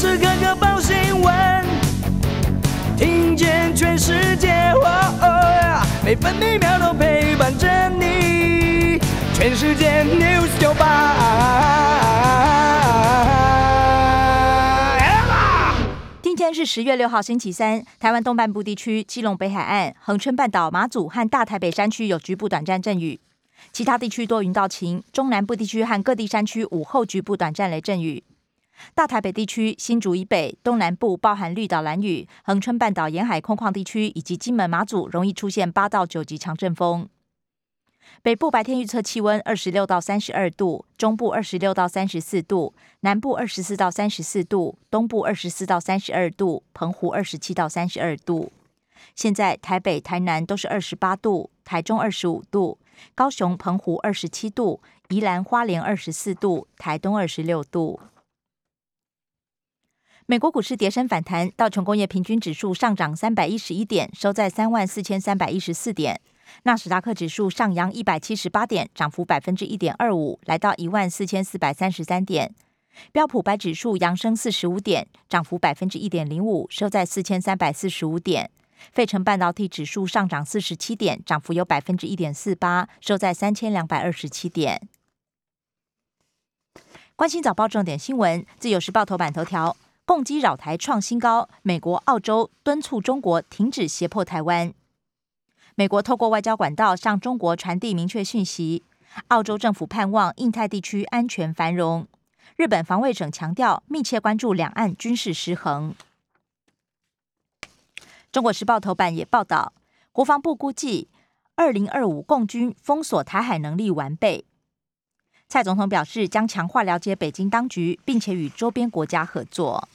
时刻刻报新闻，听见全世界，每分每秒都陪伴着你。全世界 news 九八。今天是十月六号，星期三。台湾东半部地区、基隆北海岸、恒春半岛、马祖和大台北山区有局部短暂阵雨。其他地区多云到晴，中南部地区和各地山区午后局部短暂雷阵雨。大台北地区、新竹以北、东南部包含绿岛、蓝屿、恒春半岛沿海空旷地区以及金门、马祖，容易出现八到九级强阵风。北部白天预测气温二十六到三十二度，中部二十六到三十四度，南部二十四到三十四度，东部二十四到三十二度，澎湖二十七到三十二度。现在台北、台南都是二十八度，台中二十五度。高雄、澎湖二十七度，宜兰花莲二十四度，台东二十六度。美国股市跌升反弹，道琼工业平均指数上涨三百一十一点，收在三万四千三百一十四点。纳斯达克指数上扬一百七十八点，涨幅百分之一点二五，来到一万四千四百三十三点。标普白指数扬升四十五点，涨幅百分之一点零五，收在四千三百四十五点。费城半导体指数上涨四十七点，涨幅有百分之一点四八，收在三千两百二十七点。关心早报重点新闻，自由时报头版头条：共机扰台创新高，美国、澳洲敦促中国停止胁迫台湾。美国透过外交管道向中国传递明确讯息，澳洲政府盼望印太地区安全繁荣。日本防卫省强调密切关注两岸军事失衡。中国时报头版也报道，国防部估计，二零二五共军封锁台海能力完备。蔡总统表示，将强化了解北京当局，并且与周边国家合作。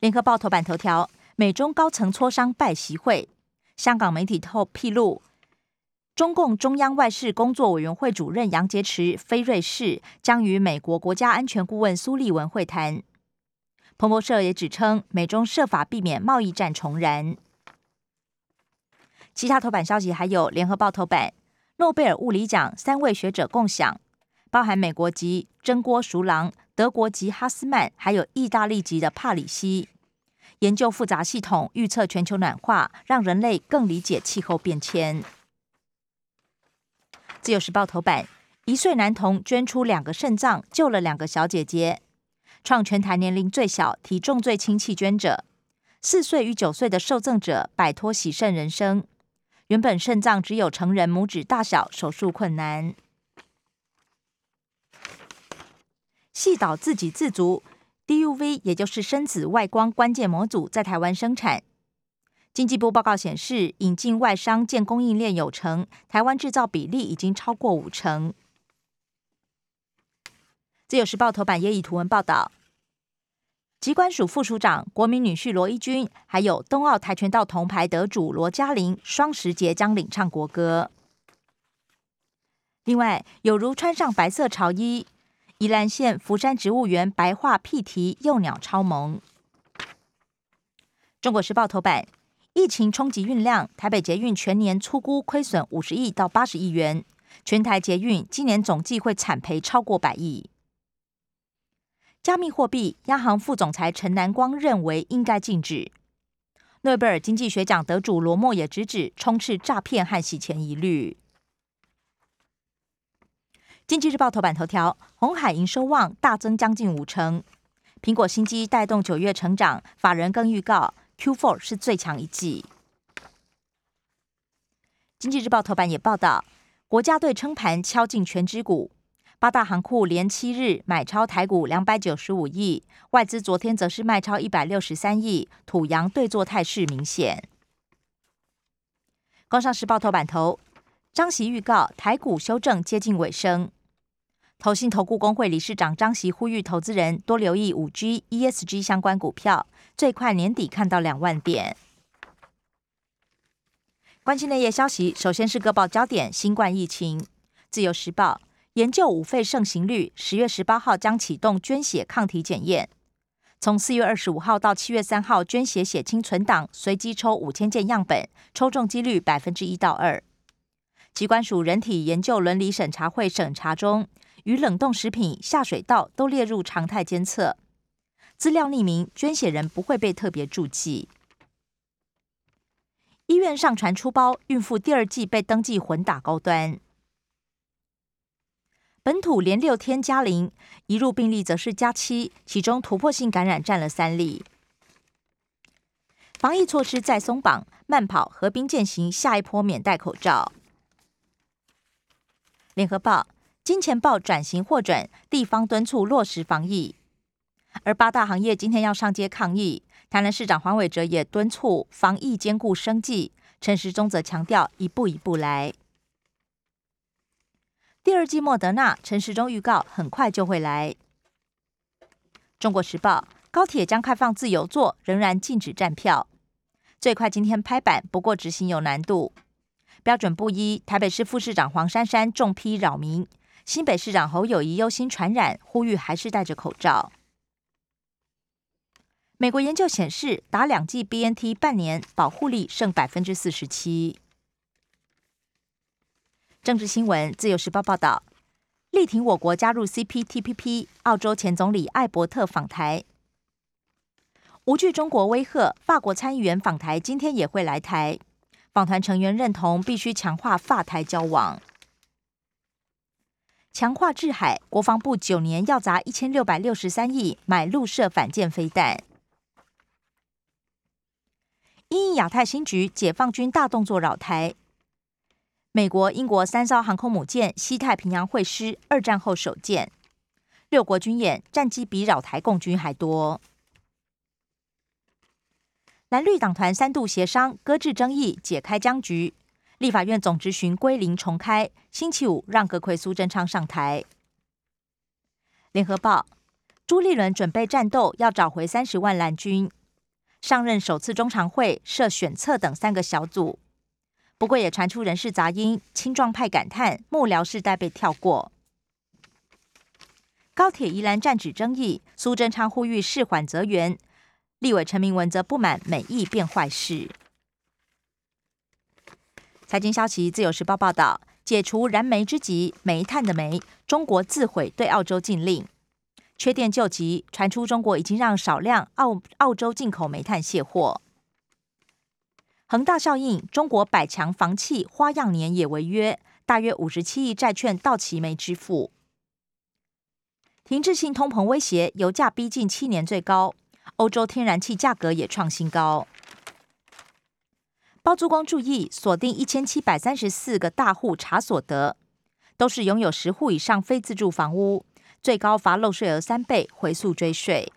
联合报头版头条：美中高层磋商拜习会。香港媒体透披露，中共中央外事工作委员会主任杨洁篪飞瑞士，将与美国国家安全顾问苏利文会谈。彭博社也指称，美中设法避免贸易战重燃。其他头版消息还有：联合报头版，诺贝尔物理奖三位学者共享，包含美国籍真锅熟郎、德国籍哈斯曼，还有意大利籍的帕里西，研究复杂系统，预测全球暖化，让人类更理解气候变迁。自由时报头版，一岁男童捐出两个肾脏，救了两个小姐姐。创全台年龄最小、体重最轻弃捐者，四岁与九岁的受赠者摆脱洗肾人生。原本肾脏只有成人拇指大小，手术困难。细导自给自足，DUV 也就是深紫外光关键模组在台湾生产。经济部报告显示，引进外商建供应链有成，台湾制造比例已经超过五成。自由时报头版也以图文报道，机关署副署长、国民女婿罗一军，还有冬奥跆拳道铜牌得主罗嘉玲，双十节将领唱国歌。另外，有如穿上白色潮衣，宜兰县福山植物园白化屁蹄幼鸟超萌。中国时报头版，疫情冲击运量，台北捷运全年粗估亏损五十亿到八十亿元，全台捷运今年总计会惨赔超过百亿。加密货币，央行副总裁陈南光认为应该禁止。诺贝尔经济学奖得主罗默也直指充斥诈骗和洗钱疑虑。经济日报头版头条：红海营收旺，大增将近五成。苹果新机带动九月成长，法人更预告 Q4 是最强一季。经济日报头版也报道，国家队撑盘敲进全指股。八大行库连七日买超台股两百九十五亿，外资昨天则是卖超一百六十三亿，土洋对坐态势明显。工商时报头版头，张席预告台股修正接近尾声。投信投顾工会理事长张席呼吁投资人多留意五 G、ESG 相关股票，最快年底看到两万点。关心内页消息，首先是各报焦点：新冠疫情。自由时报。研究五肺盛行率，十月十八号将启动捐血抗体检验。从四月二十五号到七月三号，捐血血清存档，随机抽五千件样本，抽中几率百分之一到二。机关署人体研究伦理审查会审查中，与冷冻食品、下水道都列入常态监测。资料匿名，捐血人不会被特别注记。医院上传出包，孕妇第二季被登记混打高端。本土连六天加零，一入病例则是加七，其中突破性感染占了三例。防疫措施再松绑，慢跑、河滨践行，下一波免戴口罩。联合报：金钱豹转型获准，地方敦促落实防疫。而八大行业今天要上街抗议，台南市长黄伟哲也敦促防疫兼顾生计，陈时中则强调一步一步来。第二季莫德纳，陈时中预告很快就会来。中国时报：高铁将开放自由座，仍然禁止站票。最快今天拍板，不过执行有难度，标准不一。台北市副市长黄珊珊重批扰民，新北市长侯友谊忧心传染，呼吁还是戴着口罩。美国研究显示，打两剂 BNT 半年保护力剩百分之四十七。政治新闻，自由时报报道，力挺我国加入 CPTPP。澳洲前总理艾伯特访台。无惧中国威吓，法国参议员访台，今天也会来台。访团成员认同必须强化法台交往，强化制海。国防部九年要砸一千六百六十三亿买陆射反舰飞弹。因亚太新局解放军大动作扰台，美国、英国三艘航空母舰西太平洋会师，二战后首舰。六国军演战机比扰台共军还多。蓝绿党团三度协商搁置争议，解开僵局。立法院总执询归零重开，星期五让阁魁苏贞昌上台。联合报：朱立伦准备战斗，要找回三十万蓝军。上任首次中常会设选策等三个小组，不过也传出人事杂音。青壮派感叹幕僚世代被跳过。高铁宜兰站址争议，苏贞昌呼吁事缓则圆。立委陈明文则不满美意变坏事。财经消息，《自由时报》报道，解除燃煤之急，煤炭的煤，中国自毁对澳洲禁令，缺电救急，传出中国已经让少量澳澳洲进口煤炭卸货。恒大效应，中国百强房企花样年也违约，大约五十七亿债券到期没支付。停滞性通膨威胁，油价逼近七年最高。欧洲天然气价格也创新高。包租公注意，锁定一千七百三十四个大户查所得，都是拥有十户以上非自住房屋，最高罚漏税额三倍，回溯追税。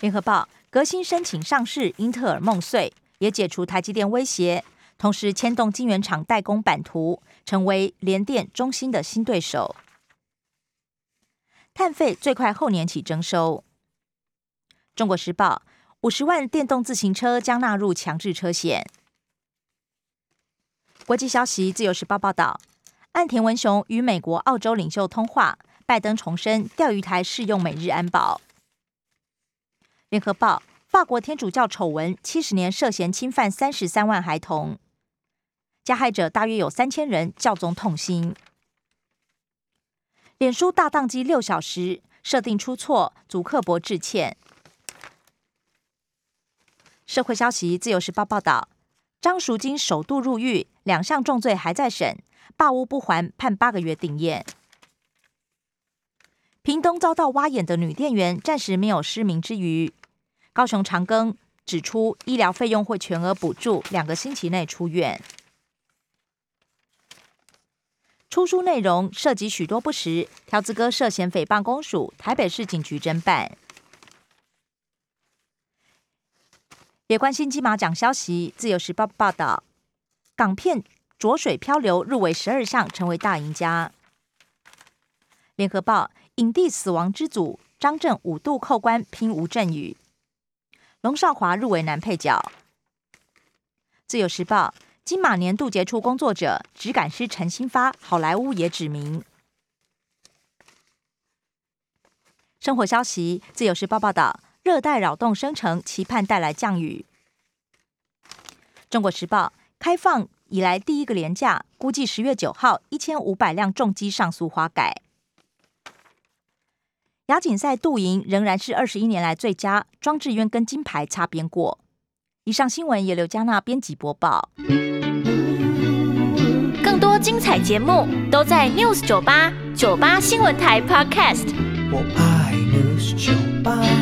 联合报：革新申请上市，英特尔梦碎，也解除台积电威胁，同时牵动晶圆厂代工版图，成为联电、中芯的新对手。碳费最快后年起征收。中国时报：五十万电动自行车将纳入强制车险。国际消息：自由时报报道，岸田文雄与美国、澳洲领袖通话，拜登重申钓鱼台适用美日安保。联合报：法国天主教丑闻，七十年涉嫌侵犯三十三万孩童，加害者大约有三千人，教宗痛心。脸书大宕机六小时，设定出错，祖克伯致歉。社会消息：自由时报报道，张淑金首度入狱，两项重罪还在审，霸屋不还，判八个月定验。屏东遭到挖眼的女店员暂时没有失明之余，高雄长庚指出医疗费用会全额补助，两个星期内出院。出书内容涉及许多不实，条子哥涉嫌诽谤公署，台北市警局侦办。也关心金马奖消息，自由时报报道，港片《浊水漂流》入围十二项，成为大赢家。联合报影帝死亡之组，张震五度扣关拼吴镇宇，龙少华入围男配角。自由时报。金马年度杰出工作者，质感师陈新发，好莱坞也指名。生活消息，自由时报报道，热带扰动生成，期盼带来降雨。中国时报，开放以来第一个廉价，估计十月九号一千五百辆重机上诉花改。亚锦赛杜银仍然是二十一年来最佳，庄智渊跟金牌擦边过。以上新闻由刘嘉娜编辑播报。更多精彩节目都在 News 九八九八新闻台 Podcast。我爱 News 酒吧。